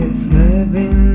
it's heaven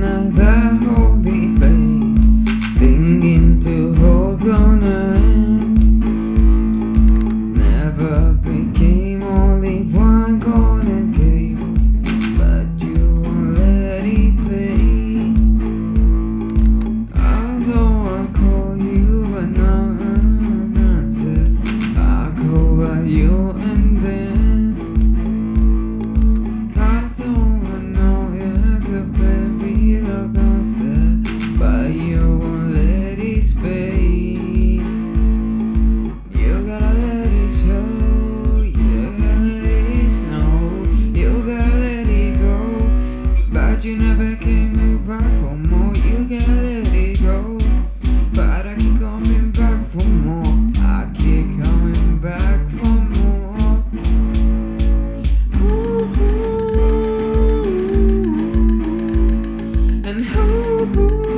You never came back. For more You gotta let it go. But I keep coming back for more. I keep coming back for more. Ooh, ooh, ooh, And ooh.